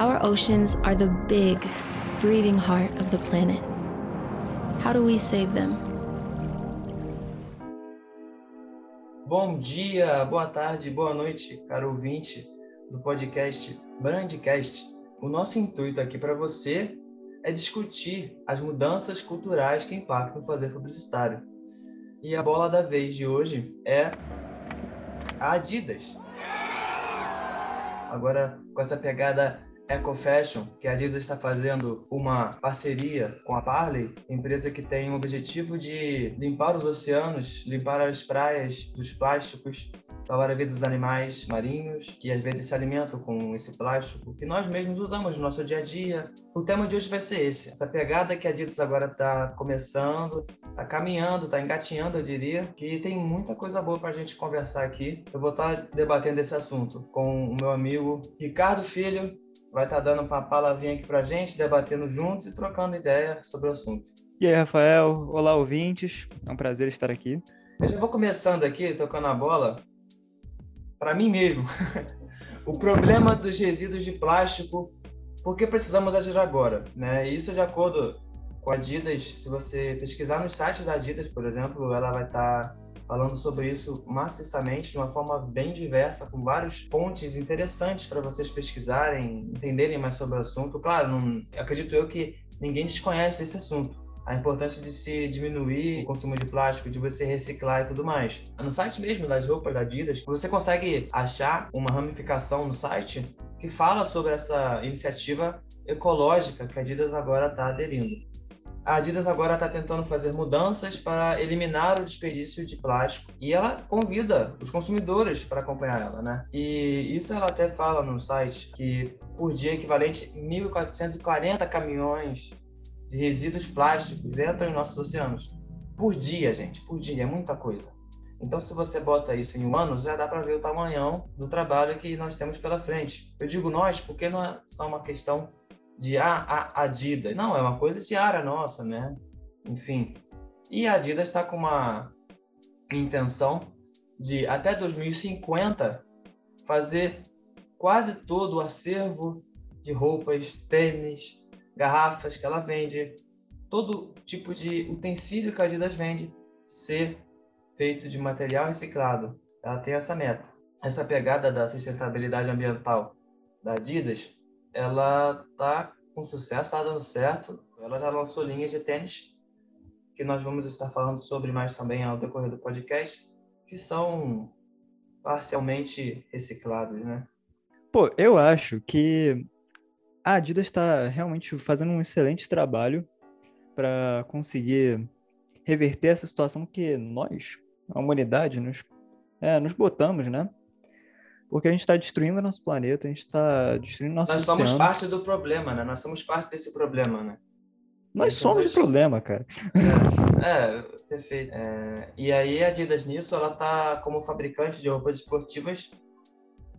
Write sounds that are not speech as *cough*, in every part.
Our oceans are the big, breathing heart of the planet. How do we save them? Bom dia, boa tarde, boa noite, caro ouvinte do podcast Brandcast. O nosso intuito aqui para você é discutir as mudanças culturais que impactam o fazer publicitário. E a bola da vez de hoje é a Adidas. Agora, com essa pegada Eco Fashion, que a Adidas está fazendo uma parceria com a Parley, empresa que tem o objetivo de limpar os oceanos, limpar as praias dos plásticos, salvar a vida dos animais marinhos, que às vezes se alimentam com esse plástico que nós mesmos usamos no nosso dia a dia. O tema de hoje vai ser esse, essa pegada que a Adidas agora está começando, está caminhando, está engatinhando, eu diria, que tem muita coisa boa para a gente conversar aqui. Eu vou estar tá debatendo esse assunto com o meu amigo Ricardo Filho, vai estar tá dando uma palavrinha aqui para a gente, debatendo juntos e trocando ideia sobre o assunto. E aí, Rafael? Olá, ouvintes. É um prazer estar aqui. Eu já vou começando aqui, tocando a bola, para mim mesmo. *laughs* o problema dos resíduos de plástico, por que precisamos agir agora? Né? Isso de acordo com a Adidas, se você pesquisar nos sites da Adidas, por exemplo, ela vai estar tá falando sobre isso maciçamente, de uma forma bem diversa, com várias fontes interessantes para vocês pesquisarem, entenderem mais sobre o assunto. Claro, não, acredito eu que ninguém desconhece esse assunto. A importância de se diminuir o consumo de plástico, de você reciclar e tudo mais. No site mesmo das roupas da Adidas, você consegue achar uma ramificação no site que fala sobre essa iniciativa ecológica que a Adidas agora está aderindo a Adidas agora está tentando fazer mudanças para eliminar o desperdício de plástico e ela convida os consumidores para acompanhar ela, né? E isso ela até fala no site que por dia equivalente a 1.440 caminhões de resíduos plásticos entram em nossos oceanos. Por dia, gente, por dia, é muita coisa. Então, se você bota isso em humanos, já dá para ver o tamanhão do trabalho que nós temos pela frente. Eu digo nós porque não é só uma questão de a, a Adidas. Não, é uma coisa diária nossa, né? Enfim. E a Adidas está com uma intenção de até 2050 fazer quase todo o acervo de roupas, tênis, garrafas que ela vende, todo tipo de utensílio que a Adidas vende ser feito de material reciclado. Ela tem essa meta. Essa pegada da sustentabilidade ambiental da Adidas ela tá com sucesso, está dando certo. Ela já lançou linhas de tênis, que nós vamos estar falando sobre mais também ao decorrer do podcast, que são parcialmente reciclados, né? Pô, eu acho que a Adidas está realmente fazendo um excelente trabalho para conseguir reverter essa situação que nós, a humanidade, nos, é, nos botamos, né? Porque a gente está destruindo nosso planeta, a gente está destruindo nosso Nós somos parte do problema, né? Nós somos parte desse problema, né? Nós somos o problema, cara. É, é perfeito. É, e aí a Adidas nisso, ela tá como fabricante de roupas esportivas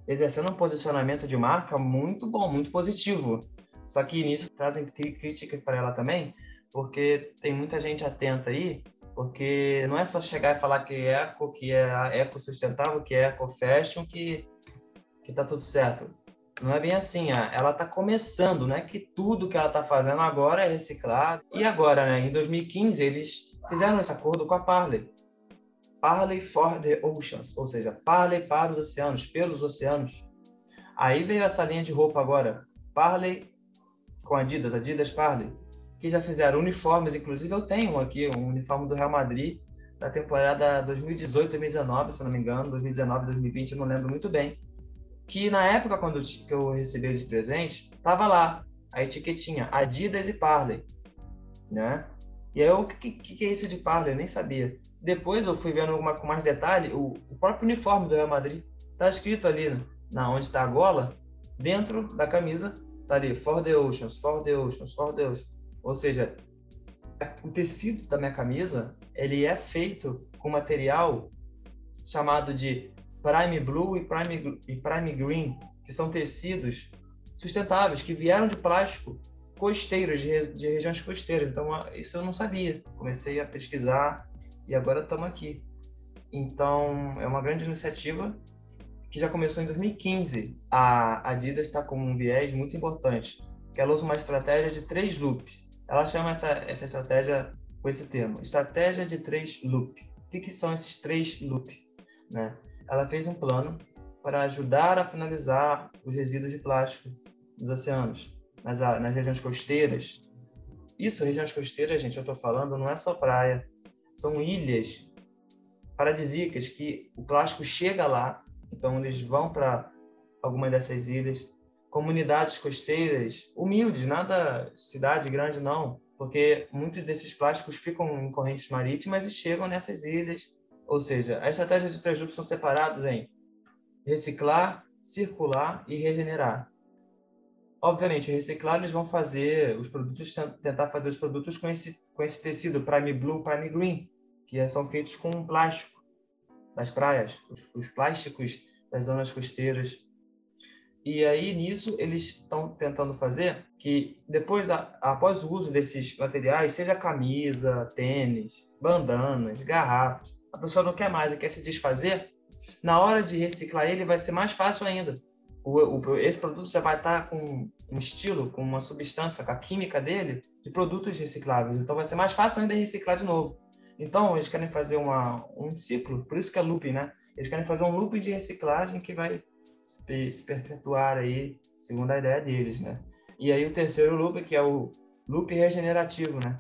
exercendo um posicionamento de marca muito bom, muito positivo. Só que nisso trazem críticas para ela também, porque tem muita gente atenta aí, porque não é só chegar e falar que é eco, que é eco sustentável, que é eco fashion, que que tá tudo certo. Não é bem assim, ela tá começando, né? Que tudo que ela tá fazendo agora é reciclado. E agora, né, em 2015, eles fizeram esse acordo com a Parley. Parley for the Oceans, ou seja, Parley para os oceanos, pelos oceanos. Aí veio essa linha de roupa agora, Parley com Adidas, Adidas Parley, que já fizeram uniformes, inclusive eu tenho aqui um uniforme do Real Madrid da temporada 2018-2019, se não me engano, 2019-2020, eu não lembro muito bem que na época quando eu, que eu recebi de presente, tava lá a etiquetinha Adidas e Parley, né? E aí o que, que, que, é isso de Parley? Eu nem sabia. Depois eu fui vendo uma, com mais detalhe, o, o próprio uniforme do Real Madrid tá escrito ali né? na onde está a gola, dentro da camisa tá ali For the Oceans, For the Oceans, For the Oceans. Ou seja, o tecido da minha camisa ele é feito com material chamado de Prime Blue e Prime, e Prime Green, que são tecidos sustentáveis, que vieram de plástico costeiros, de, de regiões costeiras. Então, isso eu não sabia. Comecei a pesquisar e agora estamos aqui. Então, é uma grande iniciativa que já começou em 2015. A Adidas está com um viés muito importante, que ela usa uma estratégia de três loops. Ela chama essa, essa estratégia com esse termo, estratégia de três loop. O que, que são esses três loop? Né? Ela fez um plano para ajudar a finalizar os resíduos de plástico nos oceanos, nas, nas regiões costeiras. Isso, regiões costeiras, gente, eu estou falando, não é só praia, são ilhas paradisíacas que o plástico chega lá, então eles vão para alguma dessas ilhas. Comunidades costeiras humildes, nada cidade grande não, porque muitos desses plásticos ficam em correntes marítimas e chegam nessas ilhas. Ou seja, a estratégia de três grupos são separados em reciclar, circular e regenerar. Obviamente, reciclar eles vão fazer os produtos, tentar fazer os produtos com esse, com esse tecido Prime Blue, Prime Green, que são feitos com plástico das praias, os, os plásticos das zonas costeiras. E aí, nisso, eles estão tentando fazer que depois, após o uso desses materiais, seja camisa, tênis, bandanas, garrafas, a pessoa não quer mais e quer se desfazer, na hora de reciclar ele vai ser mais fácil ainda. O, o, esse produto já vai estar com um estilo, com uma substância, com a química dele, de produtos recicláveis. Então vai ser mais fácil ainda reciclar de novo. Então eles querem fazer uma, um ciclo, por isso que é looping, né? Eles querem fazer um looping de reciclagem que vai se, se perpetuar aí, segundo a ideia deles, né? E aí o terceiro loop, que é o loop regenerativo, né?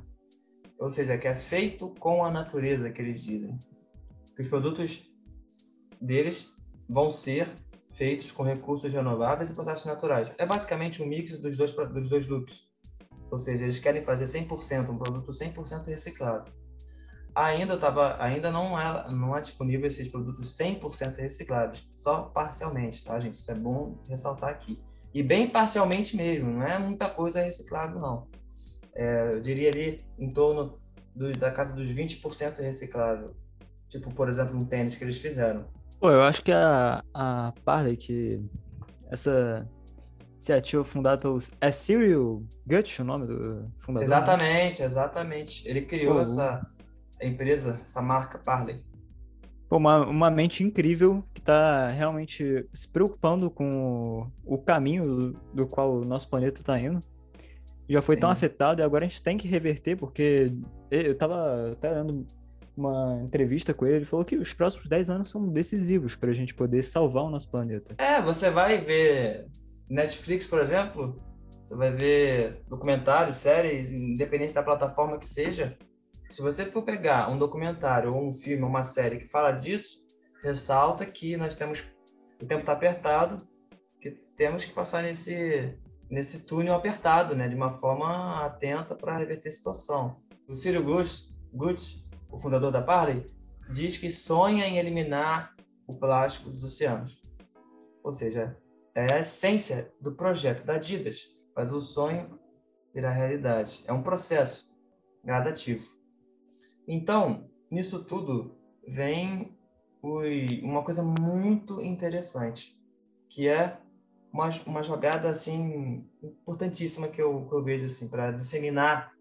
Ou seja, que é feito com a natureza, que eles dizem. Os produtos deles vão ser feitos com recursos renováveis e processos naturais. É basicamente um mix dos dois, dos dois loops. Ou seja, eles querem fazer 100%, um produto 100% reciclado ainda tava, ainda não é, não é disponível esses produtos 100% reciclados, só parcialmente, tá, gente? Isso é bom ressaltar aqui. E bem parcialmente mesmo, não é muita coisa reciclável, não. É, eu diria ali em torno do, da casa dos 20% reciclável. Tipo, por exemplo, um tênis que eles fizeram. Pô, eu acho que a, a Parley, que essa iniciativa fundada pelos... É Cyril Gutsch o nome do fundador? Exatamente, exatamente. Ele criou Pô, essa empresa, essa marca Parley? Pô, uma, uma mente incrível que está realmente se preocupando com o, o caminho do, do, qual o nosso planeta está indo. Já foi Sim. tão afetado e agora a gente tem que reverter, porque eu estava até dando uma entrevista com ele, ele falou que os próximos 10 anos são decisivos para a gente poder salvar o nosso planeta. É, você vai ver Netflix, por exemplo, você vai ver documentários, séries, independente da plataforma que seja, se você for pegar um documentário ou um filme, uma série que fala disso, ressalta que nós temos o tempo está apertado, que temos que passar nesse nesse túnel apertado, né, de uma forma atenta para reverter a situação. O Ciro Gutz, o fundador da Parley, diz que sonha em eliminar o plástico dos oceanos. Ou seja, é a essência do projeto da Adidas, fazer o sonho virar realidade. É um processo gradativo. Então, nisso tudo vem uma coisa muito interessante, que é uma, uma jogada assim importantíssima que eu, que eu vejo assim para disseminar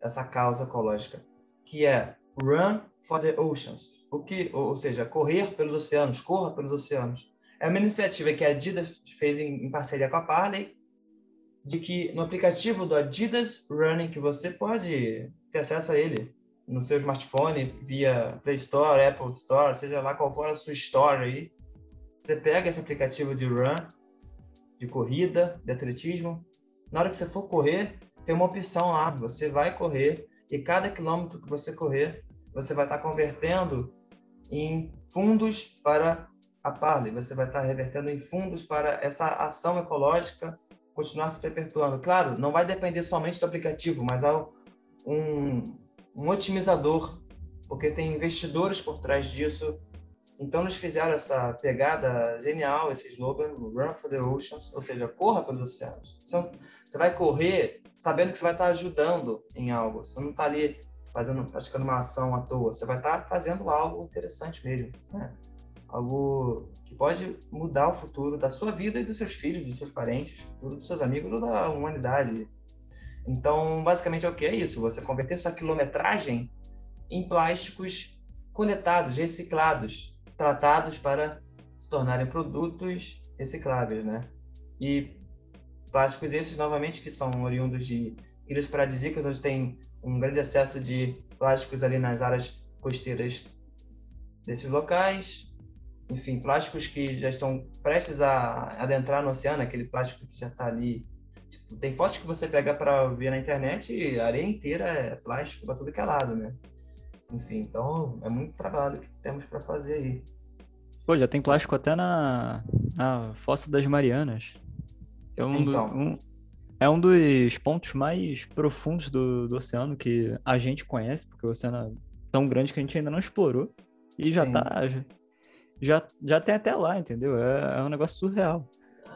essa causa ecológica, que é Run for the Oceans, o que, ou seja, correr pelos oceanos, corra pelos oceanos. É uma iniciativa que a Adidas fez em, em parceria com a Parley, de que no aplicativo do Adidas Running que você pode ter acesso a ele no seu smartphone via Play Store, Apple Store, seja lá qual for a sua store aí. Você pega esse aplicativo de run, de corrida, de atletismo. Na hora que você for correr, tem uma opção lá. Você vai correr e cada quilômetro que você correr, você vai estar convertendo em fundos para a Parley. Você vai estar revertendo em fundos para essa ação ecológica continuar se perpetuando. Claro, não vai depender somente do aplicativo, mas há um, um otimizador, porque tem investidores por trás disso. Então eles fizeram essa pegada genial, esse slogan, Run for the Oceans, ou seja, corra pelos oceanos. Você vai correr sabendo que você vai estar ajudando em algo. Você não está ali fazendo, praticando uma ação à toa. Você vai estar fazendo algo interessante mesmo, né? algo que pode mudar o futuro da sua vida e dos seus filhos, dos seus parentes, dos seus amigos ou da humanidade então, basicamente é o que é isso? Você converter sua quilometragem em plásticos coletados, reciclados, tratados para se tornarem produtos recicláveis, né? E plásticos esses, novamente, que são oriundos de ilhas paradisíacas, onde tem um grande excesso de plásticos ali nas áreas costeiras desses locais. Enfim, plásticos que já estão prestes a adentrar no oceano, aquele plástico que já está ali. Tipo, tem fotos que você pega para ver na internet e a areia inteira é plástico para tudo que é lado, né? Enfim, então é muito trabalho que temos para fazer aí. Pô, já tem plástico até na, na Fossa das Marianas. É um, então. do, um, é um dos pontos mais profundos do, do oceano que a gente conhece, porque o oceano é tão grande que a gente ainda não explorou. E Sim. já tá. Já, já tem até lá, entendeu? É, é um negócio surreal.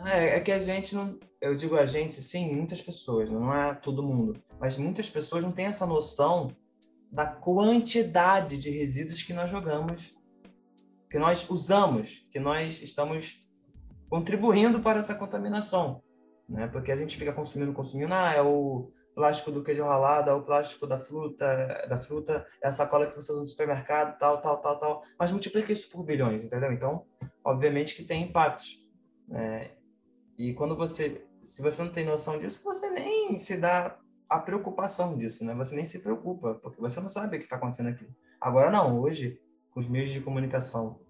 É, é, que a gente não. Eu digo a gente, sim, muitas pessoas, não é todo mundo. Mas muitas pessoas não têm essa noção da quantidade de resíduos que nós jogamos, que nós usamos, que nós estamos contribuindo para essa contaminação né? Porque a gente fica consumindo, consumindo, ah, é o plástico do queijo ralado, é o plástico da fruta, da fruta, é a sacola que você usa no supermercado, tal, tal, tal, tal. Mas multiplica isso por bilhões, entendeu? Então, obviamente que tem impactos. Né? E quando você, se você não tem noção disso, você nem se dá a preocupação disso, né? Você nem se preocupa, porque você não sabe o que está acontecendo aqui. Agora não, hoje, com os meios de comunicação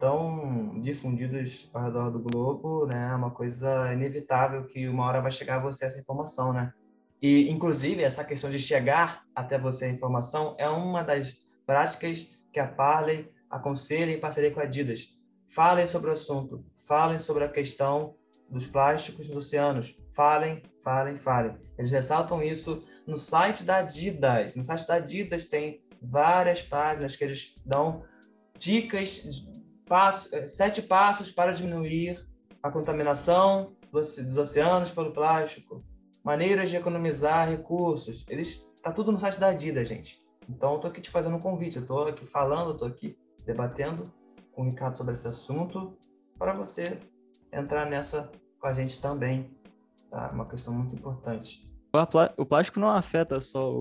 tão difundidos ao redor do globo, né? É uma coisa inevitável que uma hora vai chegar a você essa informação, né? E, inclusive, essa questão de chegar até você a informação é uma das práticas que a Parley aconselha em parceria com a Adidas. Falem sobre o assunto, falem sobre a questão dos plásticos nos oceanos. Falem, falem, falem. Eles ressaltam isso no site da Adidas. No site da Adidas tem várias páginas que eles dão dicas passo, é, sete passos para diminuir a contaminação dos oceanos pelo plástico, maneiras de economizar recursos. Eles tá tudo no site da Adidas, gente. Então, eu tô aqui te fazendo um convite, eu tô aqui falando, eu tô aqui debatendo com o Ricardo sobre esse assunto para você entrar nessa com a gente também. Tá? Uma questão muito importante. O plástico não afeta só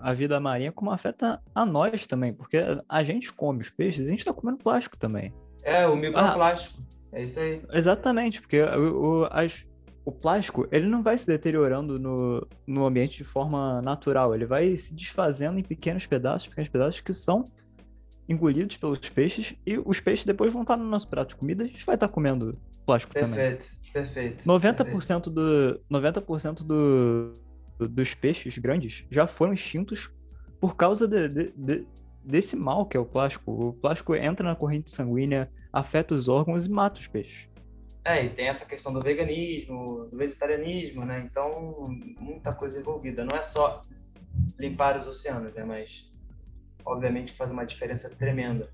a vida marinha, como afeta a nós também, porque a gente come os peixes, a gente está comendo plástico também. É, o microplástico. Ah, é isso aí. Exatamente, porque o, o, as, o plástico ele não vai se deteriorando no, no ambiente de forma natural, ele vai se desfazendo em pequenos pedaços, pequenos pedaços que são engolidos pelos peixes e os peixes depois vão estar no nosso prato de comida, a gente vai estar comendo plástico perfeito, também. Perfeito, 90% perfeito. do 90% do, dos peixes grandes já foram extintos por causa de, de, de, desse mal que é o plástico. O plástico entra na corrente sanguínea, afeta os órgãos e mata os peixes. É, e tem essa questão do veganismo, do vegetarianismo, né? Então, muita coisa envolvida. Não é só limpar os oceanos, né? Mas, obviamente, faz uma diferença tremenda.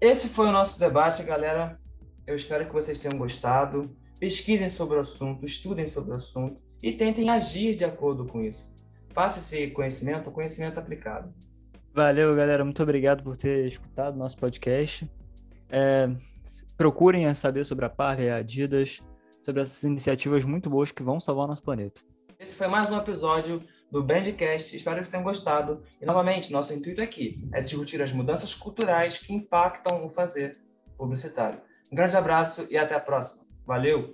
Esse foi o nosso debate, galera. Eu espero que vocês tenham gostado. Pesquisem sobre o assunto, estudem sobre o assunto e tentem agir de acordo com isso. Faça esse conhecimento, conhecimento aplicado. Valeu, galera. Muito obrigado por ter escutado nosso podcast. É, procurem saber sobre a Parley, a Adidas, sobre essas iniciativas muito boas que vão salvar nosso planeta. Esse foi mais um episódio do Bandcast. Espero que tenham gostado. E, novamente, nosso intuito aqui é discutir as mudanças culturais que impactam o fazer publicitário. Um grande abraço e até a próxima. Valeu!